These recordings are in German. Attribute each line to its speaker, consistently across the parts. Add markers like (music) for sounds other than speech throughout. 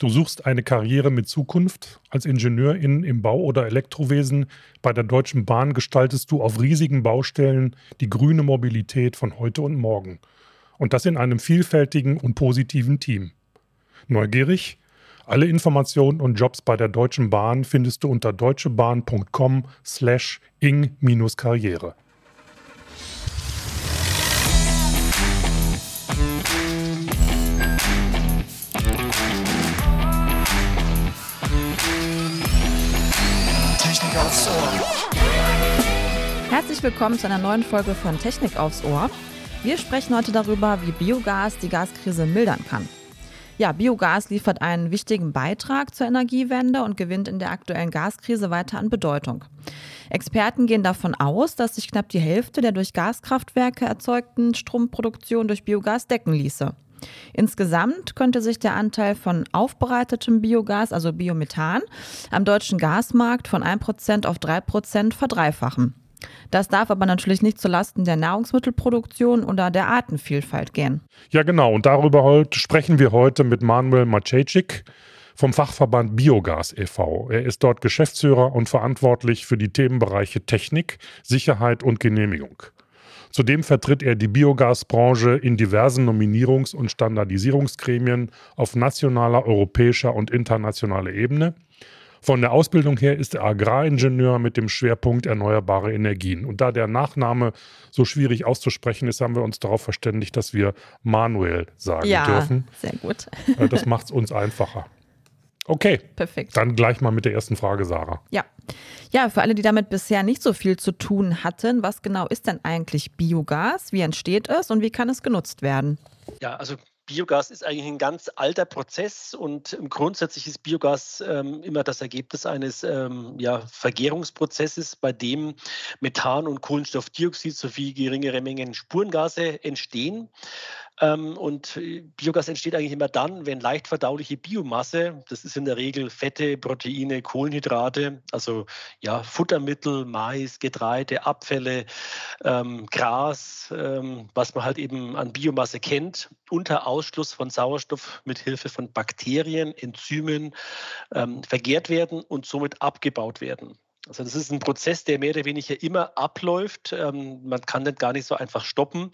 Speaker 1: Du suchst eine Karriere mit Zukunft. Als Ingenieurin im Bau- oder Elektrowesen bei der Deutschen Bahn gestaltest du auf riesigen Baustellen die grüne Mobilität von heute und morgen. Und das in einem vielfältigen und positiven Team. Neugierig? Alle Informationen und Jobs bei der Deutschen Bahn findest du unter deutschebahn.com slash ing-karriere.
Speaker 2: Herzlich willkommen zu einer neuen Folge von Technik aufs Ohr. Wir sprechen heute darüber, wie Biogas die Gaskrise mildern kann. Ja, Biogas liefert einen wichtigen Beitrag zur Energiewende und gewinnt in der aktuellen Gaskrise weiter an Bedeutung. Experten gehen davon aus, dass sich knapp die Hälfte der durch Gaskraftwerke erzeugten Stromproduktion durch Biogas decken ließe. Insgesamt könnte sich der Anteil von aufbereitetem Biogas, also Biomethan, am deutschen Gasmarkt von 1% auf 3% verdreifachen. Das darf aber natürlich nicht zulasten der Nahrungsmittelproduktion oder der Artenvielfalt gehen.
Speaker 1: Ja, genau. Und darüber sprechen wir heute mit Manuel Maciejczyk vom Fachverband Biogas e.V. Er ist dort Geschäftsführer und verantwortlich für die Themenbereiche Technik, Sicherheit und Genehmigung. Zudem vertritt er die Biogasbranche in diversen Nominierungs- und Standardisierungsgremien auf nationaler, europäischer und internationaler Ebene. Von der Ausbildung her ist er Agraringenieur mit dem Schwerpunkt erneuerbare Energien. Und da der Nachname so schwierig auszusprechen ist, haben wir uns darauf verständigt, dass wir Manuel sagen
Speaker 2: ja,
Speaker 1: dürfen.
Speaker 2: Sehr gut.
Speaker 1: Äh, das macht es uns einfacher. Okay.
Speaker 2: Perfekt.
Speaker 1: Dann gleich mal mit der ersten Frage, Sarah.
Speaker 2: Ja. Ja, für alle, die damit bisher nicht so viel zu tun hatten, was genau ist denn eigentlich Biogas? Wie entsteht es und wie kann es genutzt werden?
Speaker 3: Ja, also Biogas ist eigentlich ein ganz alter Prozess und grundsätzlich ist Biogas ähm, immer das Ergebnis eines ähm, ja, Vergärungsprozesses, bei dem Methan und Kohlenstoffdioxid sowie geringere Mengen Spurengase entstehen. Ähm, und äh, Biogas entsteht eigentlich immer dann, wenn leicht verdauliche Biomasse, das ist in der Regel Fette, Proteine, Kohlenhydrate, also ja, Futtermittel, Mais, Getreide, Abfälle, ähm, Gras, ähm, was man halt eben an Biomasse kennt, unter Ausschluss von Sauerstoff mit Hilfe von Bakterien, Enzymen ähm, vergärt werden und somit abgebaut werden. Also das ist ein Prozess, der mehr oder weniger immer abläuft. Ähm, man kann den gar nicht so einfach stoppen.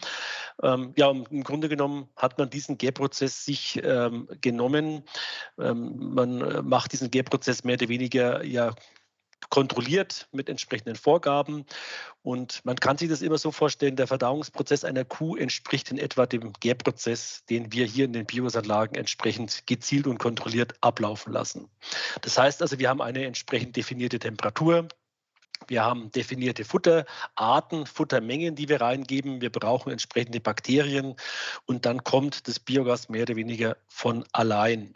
Speaker 3: Ähm, ja, im Grunde genommen hat man diesen Gärprozess sich ähm, genommen. Ähm, man äh, macht diesen Gärprozess mehr oder weniger ja kontrolliert mit entsprechenden Vorgaben. Und man kann sich das immer so vorstellen, der Verdauungsprozess einer Kuh entspricht in etwa dem Gärprozess, den wir hier in den Biogasanlagen entsprechend gezielt und kontrolliert ablaufen lassen. Das heißt also, wir haben eine entsprechend definierte Temperatur, wir haben definierte Futterarten, Futtermengen, die wir reingeben. Wir brauchen entsprechende Bakterien und dann kommt das Biogas mehr oder weniger von allein.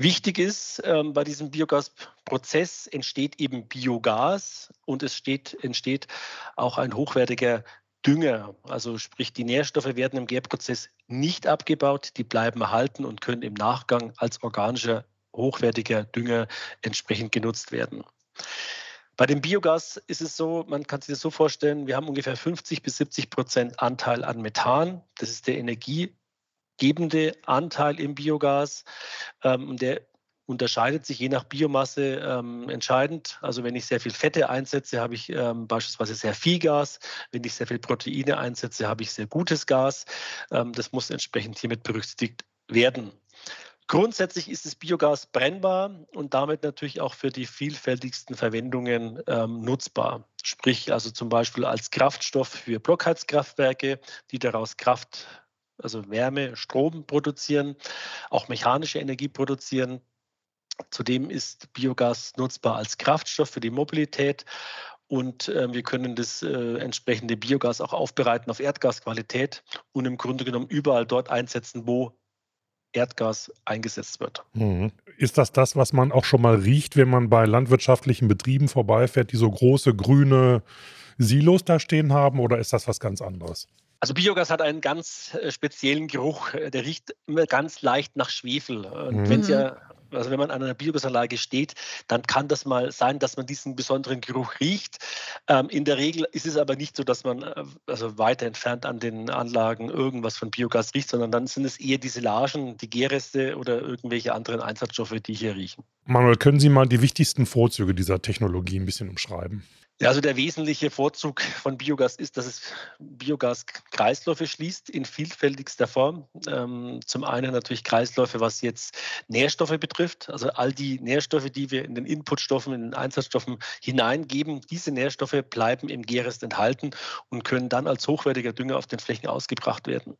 Speaker 3: Wichtig ist, ähm, bei diesem Biogasprozess entsteht eben Biogas und es steht, entsteht auch ein hochwertiger Dünger. Also sprich, die Nährstoffe werden im Gärprozess nicht abgebaut, die bleiben erhalten und können im Nachgang als organischer, hochwertiger Dünger entsprechend genutzt werden. Bei dem Biogas ist es so, man kann sich das so vorstellen, wir haben ungefähr 50 bis 70 Prozent Anteil an Methan. Das ist der Energie, gebende Anteil im Biogas. Ähm, der unterscheidet sich je nach Biomasse ähm, entscheidend. Also wenn ich sehr viel Fette einsetze, habe ich ähm, beispielsweise sehr viel Gas. Wenn ich sehr viel Proteine einsetze, habe ich sehr gutes Gas. Ähm, das muss entsprechend hiermit berücksichtigt werden. Grundsätzlich ist das Biogas brennbar und damit natürlich auch für die vielfältigsten Verwendungen ähm, nutzbar. Sprich also zum Beispiel als Kraftstoff für Blockheizkraftwerke, die daraus Kraft also Wärme, Strom produzieren, auch mechanische Energie produzieren. Zudem ist Biogas nutzbar als Kraftstoff für die Mobilität und äh, wir können das äh, entsprechende Biogas auch aufbereiten auf Erdgasqualität und im Grunde genommen überall dort einsetzen, wo Erdgas eingesetzt wird.
Speaker 1: Mhm. Ist das das, was man auch schon mal riecht, wenn man bei landwirtschaftlichen Betrieben vorbeifährt, die so große grüne Silos da stehen haben, oder ist das was ganz anderes?
Speaker 3: Also Biogas hat einen ganz äh, speziellen Geruch. Der riecht immer ganz leicht nach Schwefel. Und mhm. wenn Sie ja also wenn man an einer Biogasanlage steht, dann kann das mal sein, dass man diesen besonderen Geruch riecht. Ähm, in der Regel ist es aber nicht so, dass man äh, also weiter entfernt an den Anlagen irgendwas von Biogas riecht, sondern dann sind es eher die Silagen, die Gärreste oder irgendwelche anderen Einsatzstoffe, die hier riechen.
Speaker 1: Manuel, können Sie mal die wichtigsten Vorzüge dieser Technologie ein bisschen umschreiben?
Speaker 3: Ja, also der wesentliche Vorzug von Biogas ist, dass es Biogaskreisläufe schließt in vielfältigster Form. Ähm, zum einen natürlich Kreisläufe, was jetzt Nährstoffe betrifft. Also all die Nährstoffe, die wir in den Inputstoffen, in den Einsatzstoffen hineingeben, diese Nährstoffe bleiben im Gärrest enthalten und können dann als hochwertiger Dünger auf den Flächen ausgebracht werden.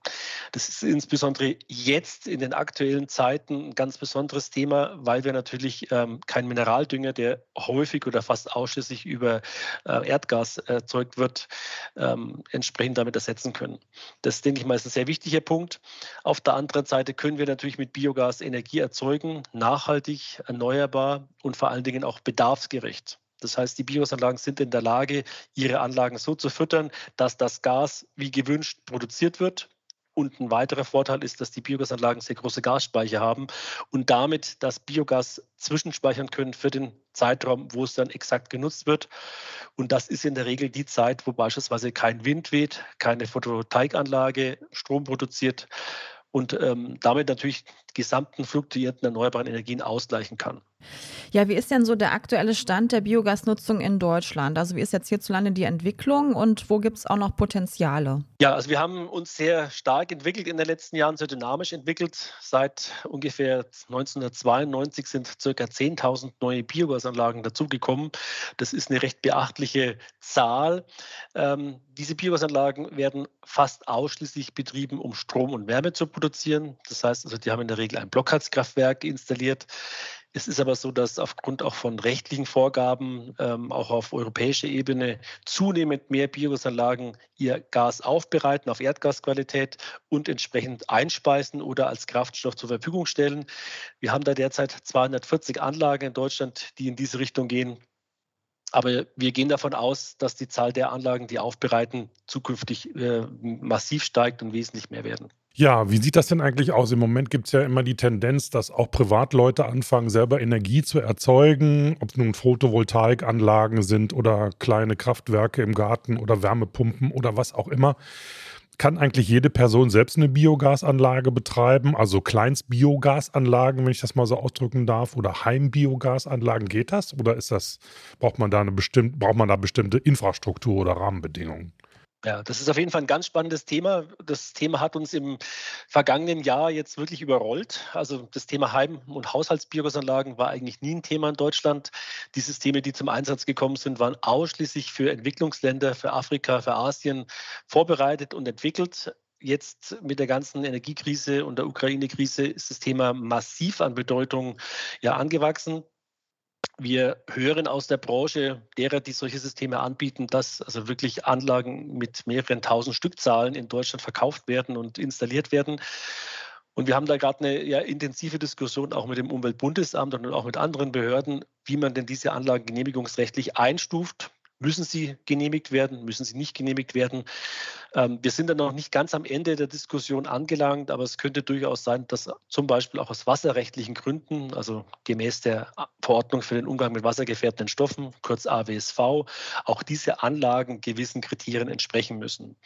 Speaker 3: Das ist insbesondere jetzt in den aktuellen Zeiten ein ganz besonderes Thema, weil wir natürlich ähm, kein Mineraldünger, der häufig oder fast ausschließlich über äh, Erdgas erzeugt wird, ähm, entsprechend damit ersetzen können. Das, denke ich mal, ist ein sehr wichtiger Punkt. Auf der anderen Seite können wir natürlich mit Biogas Energie erzeugen, nachhaltig, erneuerbar und vor allen Dingen auch bedarfsgerecht. Das heißt, die Biogasanlagen sind in der Lage, ihre Anlagen so zu füttern, dass das Gas wie gewünscht produziert wird und ein weiterer Vorteil ist, dass die Biogasanlagen sehr große Gasspeicher haben und damit das Biogas zwischenspeichern können für den Zeitraum, wo es dann exakt genutzt wird. Und das ist in der Regel die Zeit, wo beispielsweise kein Wind weht, keine Photovoltaikanlage Strom produziert und ähm, damit natürlich gesamten fluktuierenden erneuerbaren Energien ausgleichen kann.
Speaker 2: Ja, wie ist denn so der aktuelle Stand der Biogasnutzung in Deutschland? Also wie ist jetzt hierzulande die Entwicklung und wo gibt es auch noch Potenziale?
Speaker 3: Ja, also wir haben uns sehr stark entwickelt in den letzten Jahren, sehr dynamisch entwickelt. Seit ungefähr 1992 sind ca. 10.000 neue Biogasanlagen dazugekommen. Das ist eine recht beachtliche Zahl. Ähm, diese Biogasanlagen werden fast ausschließlich betrieben, um Strom und Wärme zu produzieren. Das heißt also, die haben in der Regel ein Blockheizkraftwerk installiert. Es ist aber so, dass aufgrund auch von rechtlichen Vorgaben ähm, auch auf europäischer Ebene zunehmend mehr Biogasanlagen ihr Gas aufbereiten auf Erdgasqualität und entsprechend einspeisen oder als Kraftstoff zur Verfügung stellen. Wir haben da derzeit 240 Anlagen in Deutschland, die in diese Richtung gehen. Aber wir gehen davon aus, dass die Zahl der Anlagen, die aufbereiten, zukünftig äh, massiv steigt und wesentlich mehr werden.
Speaker 1: Ja, wie sieht das denn eigentlich aus? Im Moment gibt es ja immer die Tendenz, dass auch Privatleute anfangen, selber Energie zu erzeugen, ob es nun Photovoltaikanlagen sind oder kleine Kraftwerke im Garten oder Wärmepumpen oder was auch immer. Kann eigentlich jede Person selbst eine Biogasanlage betreiben, also Kleinstbiogasanlagen, wenn ich das mal so ausdrücken darf, oder Heimbiogasanlagen, geht das? Oder ist das, braucht man da eine bestimmte, braucht man da bestimmte Infrastruktur oder Rahmenbedingungen?
Speaker 3: Ja, das ist auf jeden Fall ein ganz spannendes Thema. Das Thema hat uns im vergangenen Jahr jetzt wirklich überrollt. Also das Thema Heim- und Haushaltsbiogasanlagen war eigentlich nie ein Thema in Deutschland. Die Systeme, die zum Einsatz gekommen sind, waren ausschließlich für Entwicklungsländer, für Afrika, für Asien vorbereitet und entwickelt. Jetzt mit der ganzen Energiekrise und der Ukraine-Krise ist das Thema massiv an Bedeutung ja angewachsen. Wir hören aus der Branche derer, die solche Systeme anbieten, dass also wirklich Anlagen mit mehreren tausend Stückzahlen in Deutschland verkauft werden und installiert werden. Und wir haben da gerade eine ja, intensive Diskussion auch mit dem Umweltbundesamt und auch mit anderen Behörden, wie man denn diese Anlagen genehmigungsrechtlich einstuft. Müssen sie genehmigt werden? Müssen sie nicht genehmigt werden? Ähm, wir sind dann noch nicht ganz am Ende der Diskussion angelangt, aber es könnte durchaus sein, dass zum Beispiel auch aus wasserrechtlichen Gründen, also gemäß der Verordnung für den Umgang mit wassergefährdenden Stoffen, kurz AWSV, auch diese Anlagen gewissen Kriterien entsprechen müssen.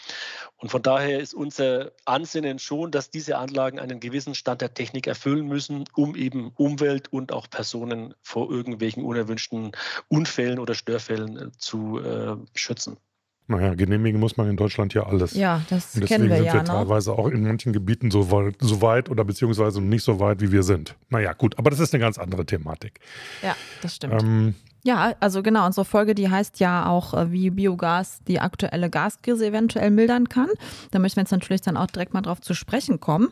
Speaker 3: Und von daher ist unser Ansinnen schon, dass diese Anlagen einen gewissen Stand der Technik erfüllen müssen, um eben Umwelt und auch Personen vor irgendwelchen unerwünschten Unfällen oder Störfällen äh, zu äh, schützen.
Speaker 1: Naja, genehmigen muss man in Deutschland ja alles.
Speaker 2: Ja, das kennen wir
Speaker 1: sind
Speaker 2: ja.
Speaker 1: wir
Speaker 2: ne?
Speaker 1: teilweise auch in manchen Gebieten so weit, so weit oder beziehungsweise nicht so weit, wie wir sind. Naja, gut, aber das ist eine ganz andere Thematik.
Speaker 2: Ja, das stimmt. Ähm, ja, also genau, unsere Folge, die heißt ja auch, äh, wie Biogas die aktuelle Gaskrise eventuell mildern kann. Da möchten wir jetzt natürlich dann auch direkt mal drauf zu sprechen kommen.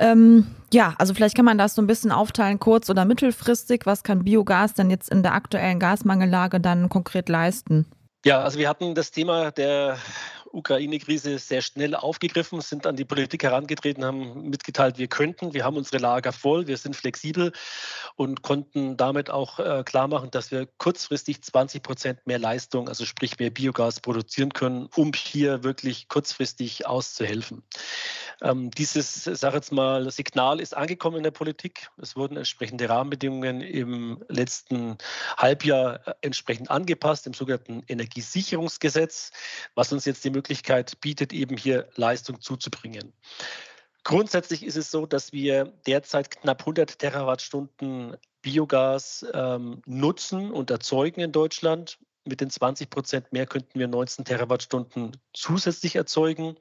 Speaker 2: Ähm, ja, also vielleicht kann man das so ein bisschen aufteilen, kurz- oder mittelfristig. Was kann Biogas denn jetzt in der aktuellen Gasmangellage dann konkret leisten?
Speaker 3: Ja, also wir hatten das Thema der Ukraine-Krise sehr schnell aufgegriffen, sind an die Politik herangetreten, haben mitgeteilt, wir könnten, wir haben unsere Lager voll, wir sind flexibel und konnten damit auch äh, klar machen, dass wir kurzfristig 20 Prozent mehr Leistung, also sprich mehr Biogas produzieren können, um hier wirklich kurzfristig auszuhelfen. Ähm, dieses, sag jetzt mal, Signal ist angekommen in der Politik. Es wurden entsprechende Rahmenbedingungen im letzten Halbjahr äh, entsprechend angepasst, im sogenannten Energiesicherungsgesetz, was uns jetzt die Möglichkeit bietet, eben hier Leistung zuzubringen. Grundsätzlich ist es so, dass wir derzeit knapp 100 Terawattstunden Biogas ähm, nutzen und erzeugen in Deutschland. Mit den 20 Prozent mehr könnten wir 19 Terawattstunden zusätzlich erzeugen.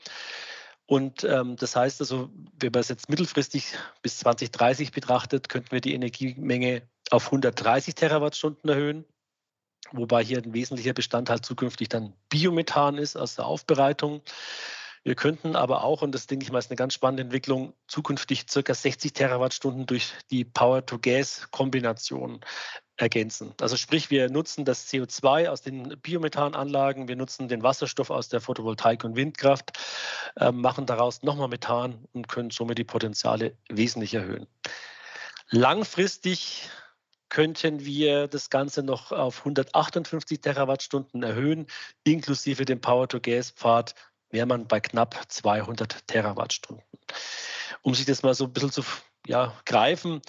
Speaker 3: Und ähm, das heißt also, wenn man es jetzt mittelfristig bis 2030 betrachtet, könnten wir die Energiemenge auf 130 Terawattstunden erhöhen. Wobei hier ein wesentlicher Bestandteil zukünftig dann Biomethan ist aus der Aufbereitung. Wir könnten aber auch, und das denke ich mal ist eine ganz spannende Entwicklung, zukünftig ca. 60 Terawattstunden durch die Power-to-Gas-Kombination ergänzen. Also sprich, wir nutzen das CO2 aus den Biomethananlagen, wir nutzen den Wasserstoff aus der Photovoltaik und Windkraft, äh, machen daraus nochmal Methan und können somit die Potenziale wesentlich erhöhen. Langfristig könnten wir das Ganze noch auf 158 Terawattstunden erhöhen, inklusive dem Power-to-Gas-Pfad wäre man bei knapp 200 Terawattstunden. Um sich das mal so ein bisschen zu ja, greifen,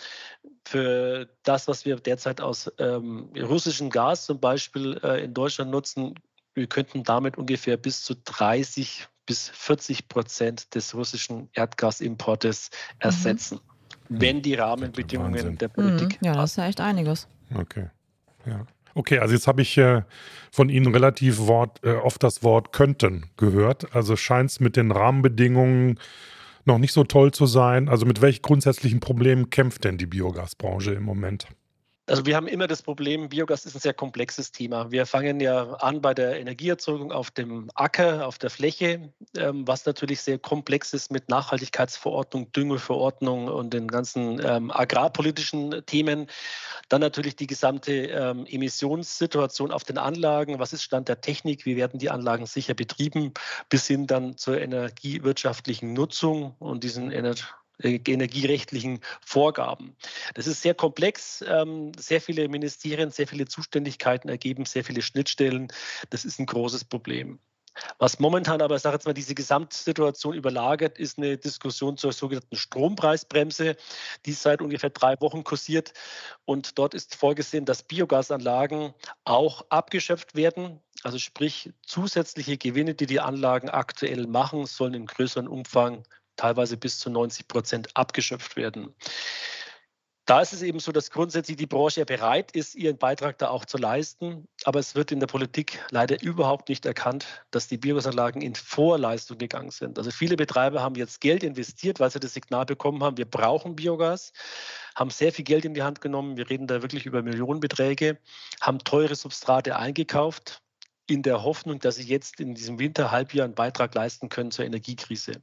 Speaker 3: für das, was wir derzeit aus ähm, russischem Gas zum Beispiel äh, in Deutschland nutzen, wir könnten damit ungefähr bis zu 30 bis 40 Prozent des russischen Erdgasimportes ersetzen, mhm. Wenn die Rahmenbedingungen der Politik.
Speaker 2: Mhm. Ja, das ist ja echt einiges.
Speaker 1: Okay. Ja. Okay, also jetzt habe ich äh, von Ihnen relativ Wort, äh, oft das Wort könnten gehört. Also scheint es mit den Rahmenbedingungen noch nicht so toll zu sein. Also mit welchen grundsätzlichen Problemen kämpft denn die Biogasbranche im Moment?
Speaker 3: Also wir haben immer das Problem, Biogas ist ein sehr komplexes Thema. Wir fangen ja an bei der Energieerzeugung auf dem Acker, auf der Fläche, ähm, was natürlich sehr komplex ist mit Nachhaltigkeitsverordnung, Düngeverordnung und den ganzen ähm, agrarpolitischen Themen. Dann natürlich die gesamte ähm, Emissionssituation auf den Anlagen. Was ist Stand der Technik? Wie werden die Anlagen sicher betrieben? Bis hin dann zur energiewirtschaftlichen Nutzung und diesen Ener äh, energierechtlichen Vorgaben. Das ist sehr komplex. Ähm, sehr viele Ministerien, sehr viele Zuständigkeiten ergeben sehr viele Schnittstellen. Das ist ein großes Problem. Was momentan aber, ich sage jetzt mal, diese Gesamtsituation überlagert, ist eine Diskussion zur sogenannten Strompreisbremse, die seit ungefähr drei Wochen kursiert. Und dort ist vorgesehen, dass Biogasanlagen auch abgeschöpft werden. Also sprich, zusätzliche Gewinne, die die Anlagen aktuell machen, sollen in größerem Umfang teilweise bis zu 90 Prozent abgeschöpft werden. Da ist es eben so, dass grundsätzlich die Branche bereit ist, ihren Beitrag da auch zu leisten. Aber es wird in der Politik leider überhaupt nicht erkannt, dass die Biogasanlagen in Vorleistung gegangen sind. Also viele Betreiber haben jetzt Geld investiert, weil sie das Signal bekommen haben, wir brauchen Biogas, haben sehr viel Geld in die Hand genommen. Wir reden da wirklich über Millionenbeträge, haben teure Substrate eingekauft, in der Hoffnung, dass sie jetzt in diesem Winterhalbjahr einen Beitrag leisten können zur Energiekrise.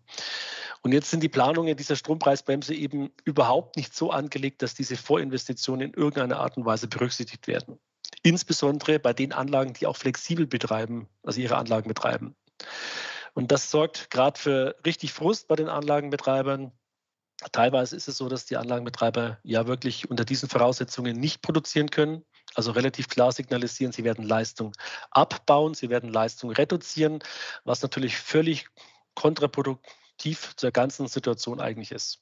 Speaker 3: Und jetzt sind die Planungen dieser Strompreisbremse eben überhaupt nicht so angelegt, dass diese Vorinvestitionen in irgendeiner Art und Weise berücksichtigt werden. Insbesondere bei den Anlagen, die auch flexibel betreiben, also ihre Anlagen betreiben. Und das sorgt gerade für richtig Frust bei den Anlagenbetreibern. Teilweise ist es so, dass die Anlagenbetreiber ja wirklich unter diesen Voraussetzungen nicht produzieren können also relativ klar signalisieren, sie werden Leistung abbauen, sie werden Leistung reduzieren, was natürlich völlig kontraproduktiv zur ganzen Situation eigentlich ist.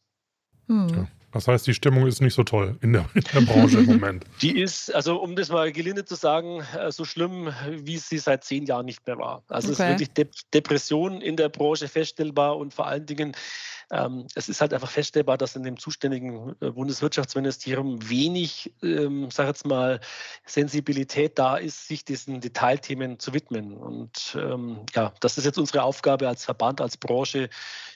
Speaker 1: Hm. Ja. Das heißt, die Stimmung ist nicht so toll in der, in der Branche im Moment. (laughs)
Speaker 3: Die ist, also um das mal gelinde zu sagen, äh, so schlimm, wie sie seit zehn Jahren nicht mehr war. Also okay. es ist wirklich De Depression in der Branche feststellbar und vor allen Dingen ähm, es ist halt einfach feststellbar, dass in dem zuständigen äh, Bundeswirtschaftsministerium wenig, ähm, sag jetzt mal, Sensibilität da ist, sich diesen Detailthemen zu widmen. Und ähm, ja, das ist jetzt unsere Aufgabe als Verband, als Branche,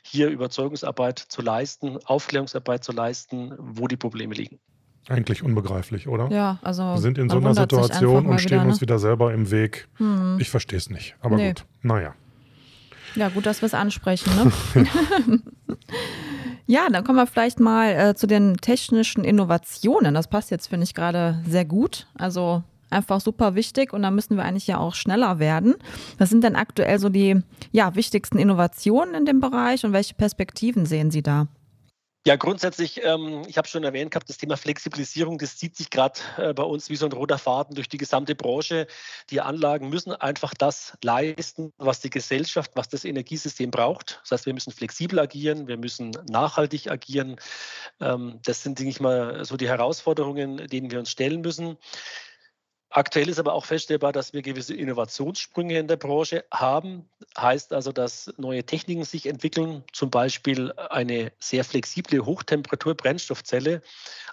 Speaker 3: hier Überzeugungsarbeit zu leisten, Aufklärungsarbeit zu leisten, wo die Probleme liegen.
Speaker 1: Eigentlich unbegreiflich, oder?
Speaker 2: Ja, also.
Speaker 1: Wir sind in so einer Situation und stehen wieder, ne? uns wieder selber im Weg. Hm. Ich verstehe es nicht, aber nee. gut. Naja.
Speaker 2: Ja, gut, dass wir es ansprechen. Ne? (laughs) ja, dann kommen wir vielleicht mal äh, zu den technischen Innovationen. Das passt jetzt, finde ich, gerade sehr gut. Also einfach super wichtig und da müssen wir eigentlich ja auch schneller werden. Was sind denn aktuell so die ja, wichtigsten Innovationen in dem Bereich und welche Perspektiven sehen Sie da?
Speaker 3: Ja, grundsätzlich, ähm, ich habe schon erwähnt gehabt, das Thema Flexibilisierung, das zieht sich gerade äh, bei uns wie so ein roter Faden durch die gesamte Branche. Die Anlagen müssen einfach das leisten, was die Gesellschaft, was das Energiesystem braucht. Das heißt, wir müssen flexibel agieren, wir müssen nachhaltig agieren. Ähm, das sind, denke ich mal, so die Herausforderungen, denen wir uns stellen müssen. Aktuell ist aber auch feststellbar, dass wir gewisse Innovationssprünge in der Branche haben. Heißt also, dass neue Techniken sich entwickeln, zum Beispiel eine sehr flexible Hochtemperatur-Brennstoffzelle,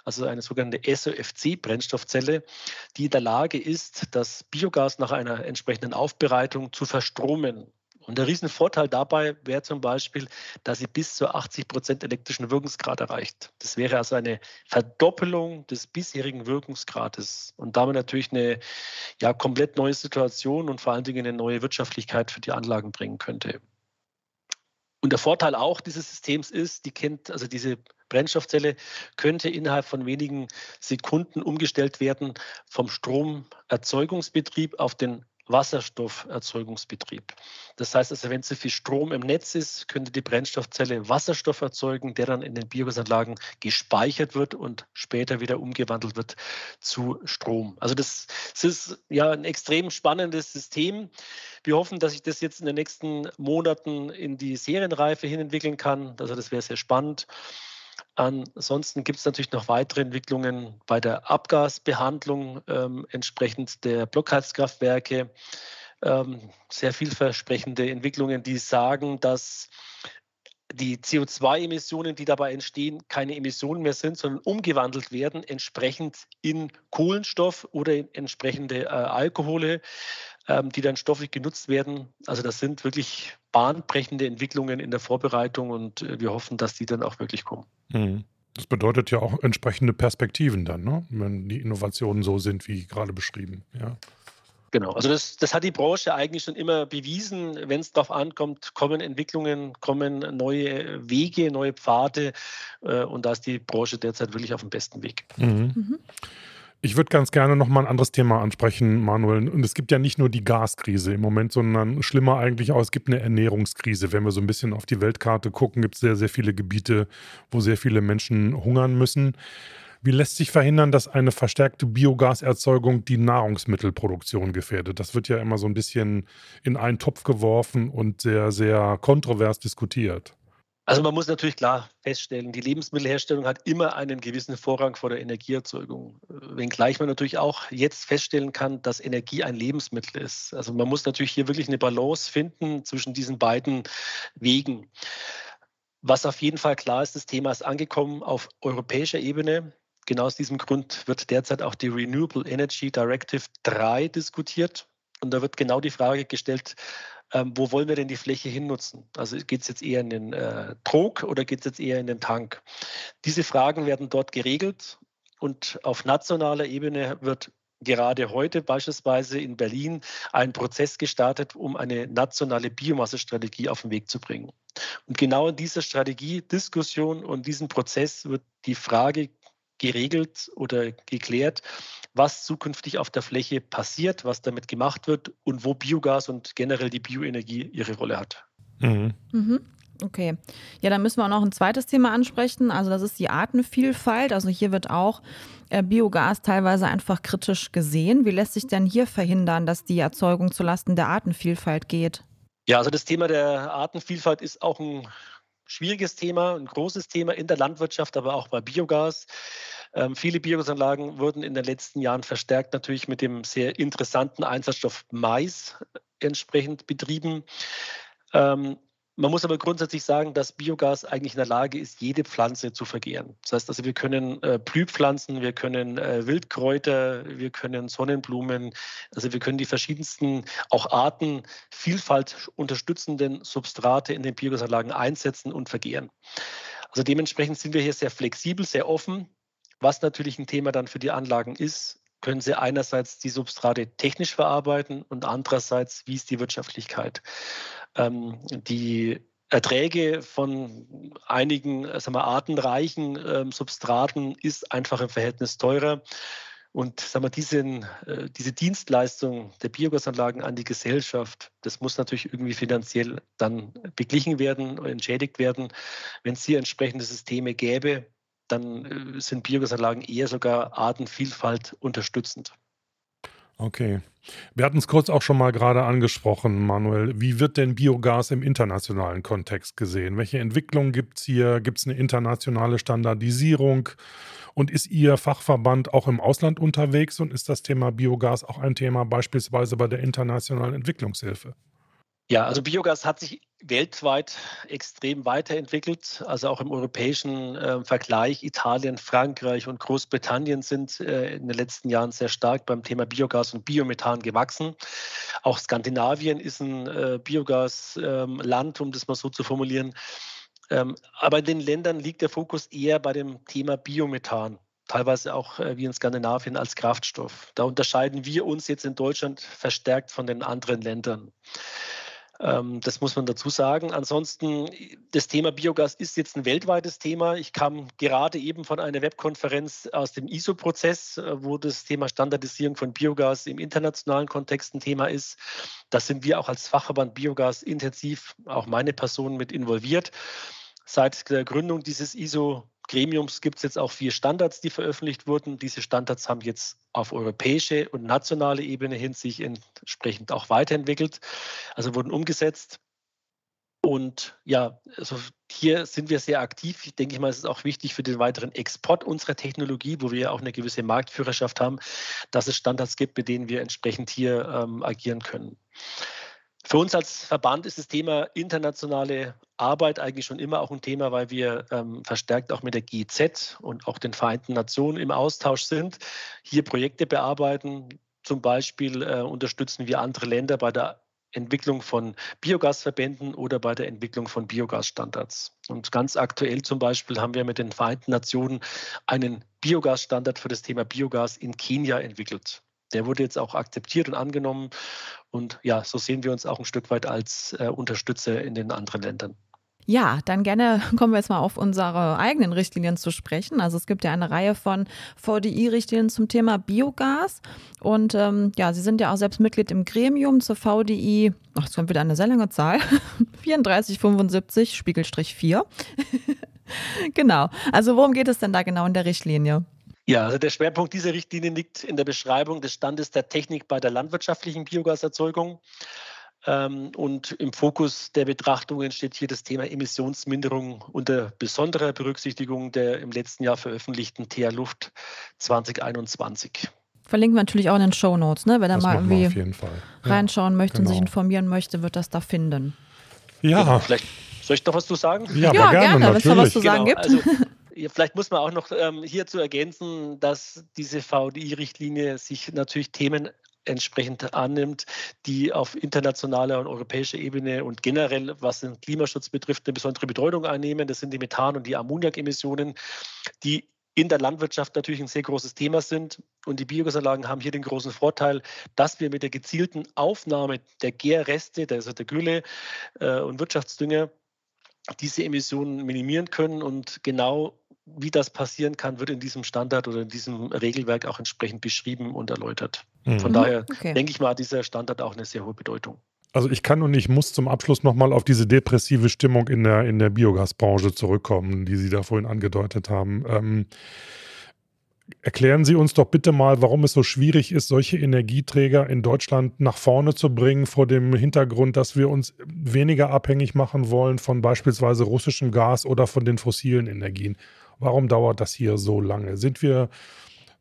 Speaker 3: also eine sogenannte SOFC-Brennstoffzelle, die in der Lage ist, das Biogas nach einer entsprechenden Aufbereitung zu verstromen. Und der Riesenvorteil dabei wäre zum Beispiel, dass sie bis zu 80 Prozent elektrischen Wirkungsgrad erreicht. Das wäre also eine Verdoppelung des bisherigen Wirkungsgrades und damit natürlich eine ja, komplett neue Situation und vor allen Dingen eine neue Wirtschaftlichkeit für die Anlagen bringen könnte. Und der Vorteil auch dieses Systems ist, die kennt, also diese Brennstoffzelle könnte innerhalb von wenigen Sekunden umgestellt werden vom Stromerzeugungsbetrieb auf den Wasserstofferzeugungsbetrieb. Das heißt also, wenn zu viel Strom im Netz ist, könnte die Brennstoffzelle Wasserstoff erzeugen, der dann in den Biogasanlagen gespeichert wird und später wieder umgewandelt wird zu Strom. Also das, das ist ja ein extrem spannendes System. Wir hoffen, dass sich das jetzt in den nächsten Monaten in die Serienreife hin entwickeln kann. Also das wäre sehr spannend. Ansonsten gibt es natürlich noch weitere Entwicklungen bei der Abgasbehandlung ähm, entsprechend der Blockheizkraftwerke. Ähm, sehr vielversprechende Entwicklungen, die sagen, dass die CO2-Emissionen, die dabei entstehen, keine Emissionen mehr sind, sondern umgewandelt werden, entsprechend in Kohlenstoff oder in entsprechende äh, Alkohole, ähm, die dann stofflich genutzt werden. Also das sind wirklich bahnbrechende Entwicklungen in der Vorbereitung und äh, wir hoffen, dass die dann auch wirklich kommen.
Speaker 1: Mhm. Das bedeutet ja auch entsprechende Perspektiven dann, ne? wenn die Innovationen so sind, wie gerade beschrieben. Ja.
Speaker 3: Genau, also das, das hat die Branche eigentlich schon immer bewiesen. Wenn es darauf ankommt, kommen Entwicklungen, kommen neue Wege, neue Pfade äh, und da ist die Branche derzeit wirklich auf dem besten Weg. Mhm. Mhm.
Speaker 1: Ich würde ganz gerne noch mal ein anderes Thema ansprechen, Manuel. Und es gibt ja nicht nur die Gaskrise im Moment, sondern schlimmer eigentlich auch, es gibt eine Ernährungskrise. Wenn wir so ein bisschen auf die Weltkarte gucken, gibt es sehr, sehr viele Gebiete, wo sehr viele Menschen hungern müssen. Wie lässt sich verhindern, dass eine verstärkte Biogaserzeugung die Nahrungsmittelproduktion gefährdet? Das wird ja immer so ein bisschen in einen Topf geworfen und sehr, sehr kontrovers diskutiert.
Speaker 3: Also man muss natürlich klar feststellen, die Lebensmittelherstellung hat immer einen gewissen Vorrang vor der Energieerzeugung. Wenngleich man natürlich auch jetzt feststellen kann, dass Energie ein Lebensmittel ist. Also man muss natürlich hier wirklich eine Balance finden zwischen diesen beiden Wegen. Was auf jeden Fall klar ist, das Thema ist angekommen auf europäischer Ebene. Genau aus diesem Grund wird derzeit auch die Renewable Energy Directive 3 diskutiert. Und da wird genau die Frage gestellt, ähm, wo wollen wir denn die Fläche hinnutzen? Also geht es jetzt eher in den äh, Trog oder geht es jetzt eher in den Tank? Diese Fragen werden dort geregelt und auf nationaler Ebene wird gerade heute beispielsweise in Berlin ein Prozess gestartet, um eine nationale Biomassestrategie auf den Weg zu bringen. Und genau in dieser Strategie, Diskussion und diesem Prozess wird die Frage geregelt oder geklärt, was zukünftig auf der Fläche passiert, was damit gemacht wird und wo Biogas und generell die Bioenergie ihre Rolle hat.
Speaker 2: Mhm. Mhm. Okay. Ja, dann müssen wir auch noch ein zweites Thema ansprechen. Also das ist die Artenvielfalt. Also hier wird auch äh, Biogas teilweise einfach kritisch gesehen. Wie lässt sich denn hier verhindern, dass die Erzeugung zulasten der Artenvielfalt geht?
Speaker 3: Ja, also das Thema der Artenvielfalt ist auch ein schwieriges Thema, ein großes Thema in der Landwirtschaft, aber auch bei Biogas. Ähm, viele Biogasanlagen wurden in den letzten Jahren verstärkt natürlich mit dem sehr interessanten Einsatzstoff Mais entsprechend betrieben. Ähm, man muss aber grundsätzlich sagen, dass Biogas eigentlich in der Lage ist, jede Pflanze zu vergehren. Das heißt also, wir können äh, Blühpflanzen, wir können äh, Wildkräuter, wir können Sonnenblumen, also wir können die verschiedensten auch Arten, Vielfalt unterstützenden Substrate in den Biogasanlagen einsetzen und vergehren. Also dementsprechend sind wir hier sehr flexibel, sehr offen. Was natürlich ein Thema dann für die Anlagen ist, können sie einerseits die Substrate technisch verarbeiten und andererseits, wie ist die Wirtschaftlichkeit ähm, die Erträge von einigen sagen wir, artenreichen ähm, Substraten ist einfach im Verhältnis teurer. Und sagen wir, diesen, äh, diese Dienstleistung der Biogasanlagen an die Gesellschaft, das muss natürlich irgendwie finanziell dann beglichen werden, entschädigt werden. Wenn es hier entsprechende Systeme gäbe, dann äh, sind Biogasanlagen eher sogar Artenvielfalt unterstützend.
Speaker 1: Okay. Wir hatten es kurz auch schon mal gerade angesprochen, Manuel. Wie wird denn Biogas im internationalen Kontext gesehen? Welche Entwicklungen gibt es hier? Gibt es eine internationale Standardisierung? Und ist Ihr Fachverband auch im Ausland unterwegs und ist das Thema Biogas auch ein Thema beispielsweise bei der internationalen Entwicklungshilfe?
Speaker 3: Ja, also Biogas hat sich weltweit extrem weiterentwickelt. Also auch im europäischen äh, Vergleich. Italien, Frankreich und Großbritannien sind äh, in den letzten Jahren sehr stark beim Thema Biogas und Biomethan gewachsen. Auch Skandinavien ist ein äh, Biogasland, um das mal so zu formulieren. Ähm, aber in den Ländern liegt der Fokus eher bei dem Thema Biomethan teilweise auch äh, wie in Skandinavien als Kraftstoff. Da unterscheiden wir uns jetzt in Deutschland verstärkt von den anderen Ländern. Ähm, das muss man dazu sagen. Ansonsten, das Thema Biogas ist jetzt ein weltweites Thema. Ich kam gerade eben von einer Webkonferenz aus dem ISO-Prozess, äh, wo das Thema Standardisierung von Biogas im internationalen Kontext ein Thema ist. Da sind wir auch als Fachverband Biogas intensiv, auch meine Person mit involviert. Seit der Gründung dieses ISO Gremiums gibt es jetzt auch vier Standards, die veröffentlicht wurden. Diese Standards haben jetzt auf europäische und nationale Ebene hin sich entsprechend auch weiterentwickelt, also wurden umgesetzt. Und ja, also hier sind wir sehr aktiv. Ich denke mal, es ist auch wichtig für den weiteren Export unserer Technologie, wo wir ja auch eine gewisse Marktführerschaft haben, dass es Standards gibt, mit denen wir entsprechend hier ähm, agieren können. Für uns als Verband ist das Thema internationale Arbeit eigentlich schon immer auch ein Thema, weil wir ähm, verstärkt auch mit der GIZ und auch den Vereinten Nationen im Austausch sind, hier Projekte bearbeiten. Zum Beispiel äh, unterstützen wir andere Länder bei der Entwicklung von Biogasverbänden oder bei der Entwicklung von Biogasstandards. Und ganz aktuell zum Beispiel haben wir mit den Vereinten Nationen einen Biogasstandard für das Thema Biogas in Kenia entwickelt der wurde jetzt auch akzeptiert und angenommen. Und ja, so sehen wir uns auch ein Stück weit als äh, Unterstützer in den anderen Ländern.
Speaker 2: Ja, dann gerne (laughs) kommen wir jetzt mal auf unsere eigenen Richtlinien zu sprechen. Also es gibt ja eine Reihe von VDI-Richtlinien zum Thema Biogas. Und ähm, ja, Sie sind ja auch selbst Mitglied im Gremium zur VDI. Ach, es kommt wieder eine sehr lange Zahl. (laughs) 3475 Spiegelstrich 4. (laughs) genau. Also worum geht es denn da genau in der Richtlinie?
Speaker 3: Ja, also der Schwerpunkt dieser Richtlinie liegt in der Beschreibung des Standes der Technik bei der landwirtschaftlichen Biogaserzeugung. Ähm, und im Fokus der Betrachtungen steht hier das Thema Emissionsminderung unter besonderer Berücksichtigung der im letzten Jahr veröffentlichten TH Luft 2021.
Speaker 2: Verlinken wir natürlich auch in den Show Notes, ne? Wenn er mal irgendwie reinschauen
Speaker 1: ja,
Speaker 2: möchte genau. und sich genau. informieren möchte, wird das da finden.
Speaker 3: Ja. Vielleicht soll ich noch was zu sagen?
Speaker 2: Ja, ja gerne, gerne wenn es da was zu sagen genau, gibt. Also,
Speaker 3: Vielleicht muss man auch noch ähm, hierzu ergänzen, dass diese VDI-Richtlinie sich natürlich Themen entsprechend annimmt, die auf internationaler und europäischer Ebene und generell, was den Klimaschutz betrifft, eine besondere Bedeutung einnehmen. Das sind die Methan- und die Ammoniakemissionen, die in der Landwirtschaft natürlich ein sehr großes Thema sind. Und die Biogasanlagen haben hier den großen Vorteil, dass wir mit der gezielten Aufnahme der Gärreste, also der Gülle äh, und Wirtschaftsdünger, diese Emissionen minimieren können und genau wie das passieren kann, wird in diesem Standard oder in diesem Regelwerk auch entsprechend beschrieben und erläutert. Mhm. Von daher okay. denke ich mal, hat dieser Standard auch eine sehr hohe Bedeutung.
Speaker 1: Also ich kann und ich muss zum Abschluss nochmal auf diese depressive Stimmung in der, in der Biogasbranche zurückkommen, die Sie da vorhin angedeutet haben. Ähm, erklären Sie uns doch bitte mal, warum es so schwierig ist, solche Energieträger in Deutschland nach vorne zu bringen, vor dem Hintergrund, dass wir uns weniger abhängig machen wollen von beispielsweise russischem Gas oder von den fossilen Energien. Warum dauert das hier so lange? Sind wir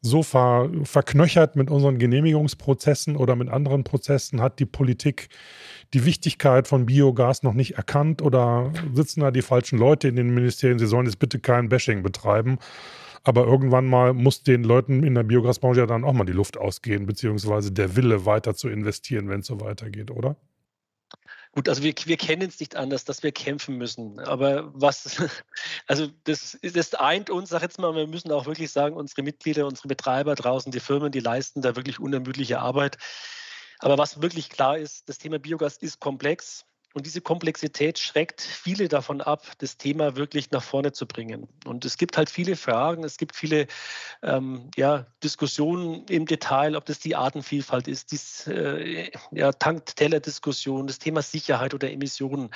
Speaker 1: so ver, verknöchert mit unseren Genehmigungsprozessen oder mit anderen Prozessen? Hat die Politik die Wichtigkeit von Biogas noch nicht erkannt oder sitzen da die falschen Leute in den Ministerien? Sie sollen jetzt bitte kein Bashing betreiben. Aber irgendwann mal muss den Leuten in der Biogasbranche ja dann auch mal die Luft ausgehen, beziehungsweise der Wille weiter zu investieren, wenn es so weitergeht, oder?
Speaker 3: Gut, also wir, wir kennen es nicht anders, dass wir kämpfen müssen. Aber was, (laughs) also das, das eint uns, sag jetzt mal, wir müssen auch wirklich sagen, unsere Mitglieder, unsere Betreiber draußen, die Firmen, die leisten da wirklich unermüdliche Arbeit. Aber was wirklich klar ist, das Thema Biogas ist komplex Und diese Komplexität schreckt viele davon ab, das Thema wirklich nach vorne zu bringen. Und es gibt halt viele Fragen, es gibt viele ähm, ja, Diskussionen im Detail, ob das die Artenvielfalt ist, die äh, ja, Tank-Teller-Diskussion, das Thema Sicherheit oder Emissionen.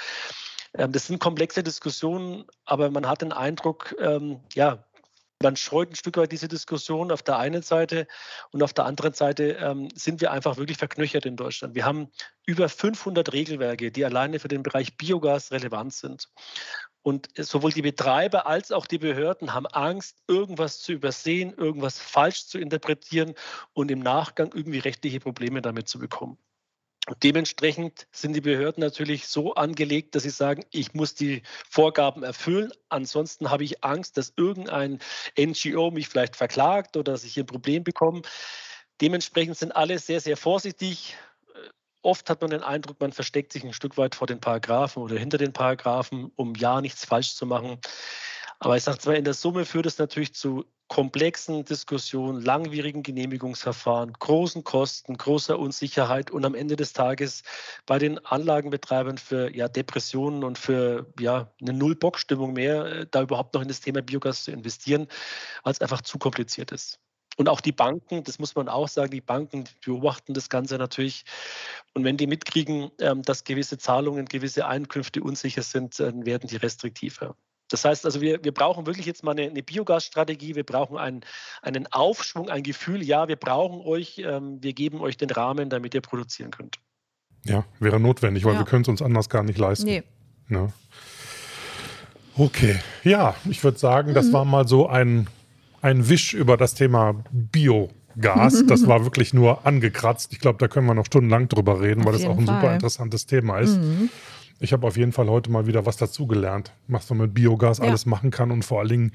Speaker 3: Ähm, das sind komplexe Diskussionen, aber man hat den Eindruck, ähm, ja, man scheut ein Stück weit diese Diskussion auf der einen Seite und auf der anderen Seite ähm, sind wir einfach wirklich verknöchert in Deutschland. Wir haben über 500 Regelwerke, die alleine für den Bereich Biogas relevant sind. Und sowohl die Betreiber als auch die Behörden haben Angst, irgendwas zu übersehen, irgendwas falsch zu interpretieren und im Nachgang irgendwie rechtliche Probleme damit zu bekommen. Dementsprechend sind die Behörden natürlich so angelegt, dass sie sagen, ich muss die Vorgaben erfüllen. Ansonsten habe ich Angst, dass irgendein NGO mich vielleicht verklagt oder dass ich ein Problem bekomme. Dementsprechend sind alle sehr, sehr vorsichtig. Oft hat man den Eindruck, man versteckt sich ein Stück weit vor den Paragraphen oder hinter den Paragraphen, um ja nichts falsch zu machen. Aber ich sage zwar, in der Summe führt es natürlich zu komplexen Diskussionen, langwierigen Genehmigungsverfahren, großen Kosten, großer Unsicherheit und am Ende des Tages bei den Anlagenbetreibern für ja, Depressionen und für ja, eine Null-Bock-Stimmung mehr, äh, da überhaupt noch in das Thema Biogas zu investieren, weil es einfach zu kompliziert ist. Und auch die Banken, das muss man auch sagen, die Banken beobachten das Ganze natürlich. Und wenn die mitkriegen, ähm, dass gewisse Zahlungen, gewisse Einkünfte unsicher sind, dann werden die restriktiver. Das heißt also, wir, wir brauchen wirklich jetzt mal eine, eine Biogasstrategie, wir brauchen einen, einen Aufschwung, ein Gefühl, ja, wir brauchen euch, ähm, wir geben euch den Rahmen, damit ihr produzieren könnt.
Speaker 1: Ja, wäre notwendig, weil ja. wir können es uns anders gar nicht leisten. Nee. Ja. Ne? Okay, ja, ich würde sagen, das mhm. war mal so ein, ein Wisch über das Thema Biogas. (laughs) Das war wirklich nur angekratzt. Ich glaube, da können wir noch stundenlang drüber reden, Auf weil das auch ein Fall. super interessantes Thema ist. Mhm. Ich habe auf jeden Fall heute mal wieder was dazugelernt, was man mit Biogas ja. alles machen kann und vor allen Dingen,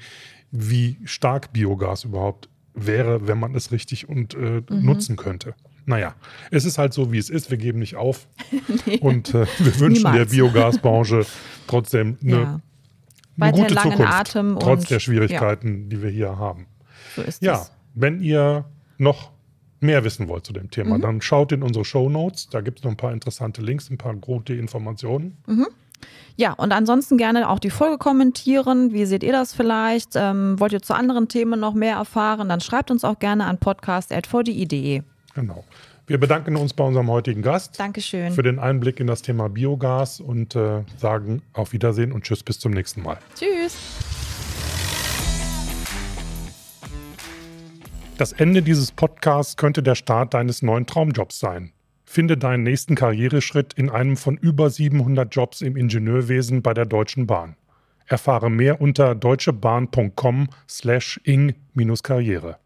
Speaker 1: wie stark Biogas überhaupt wäre, wenn man es richtig und äh, mhm. nutzen könnte. Naja, es ist halt so, wie es ist. Wir geben nicht auf. (laughs) nee. Und äh, wir wünschen Niemals. der Biogasbranche (laughs) trotzdem eine, ja. eine gute Zukunft, Atem trotz der Schwierigkeiten, ja. die wir hier haben. So ist ja, das. wenn ihr noch mehr wissen wollt zu dem Thema, mhm. dann schaut in unsere Show Notes. Da gibt es noch ein paar interessante Links, ein paar gute Informationen.
Speaker 2: Mhm. Ja, und ansonsten gerne auch die Folge kommentieren. Wie seht ihr das vielleicht? Ähm, wollt ihr zu anderen Themen noch mehr erfahren? Dann schreibt uns auch gerne an podcast.vdi.de.
Speaker 1: Genau. Wir bedanken uns bei unserem heutigen Gast.
Speaker 2: Dankeschön.
Speaker 1: Für den Einblick in das Thema Biogas und äh, sagen auf Wiedersehen und Tschüss bis zum nächsten Mal.
Speaker 2: Tschüss.
Speaker 1: Das Ende dieses Podcasts könnte der Start deines neuen Traumjobs sein. Finde deinen nächsten Karriereschritt in einem von über 700 Jobs im Ingenieurwesen bei der Deutschen Bahn. Erfahre mehr unter deutschebahn.com/ing-karriere.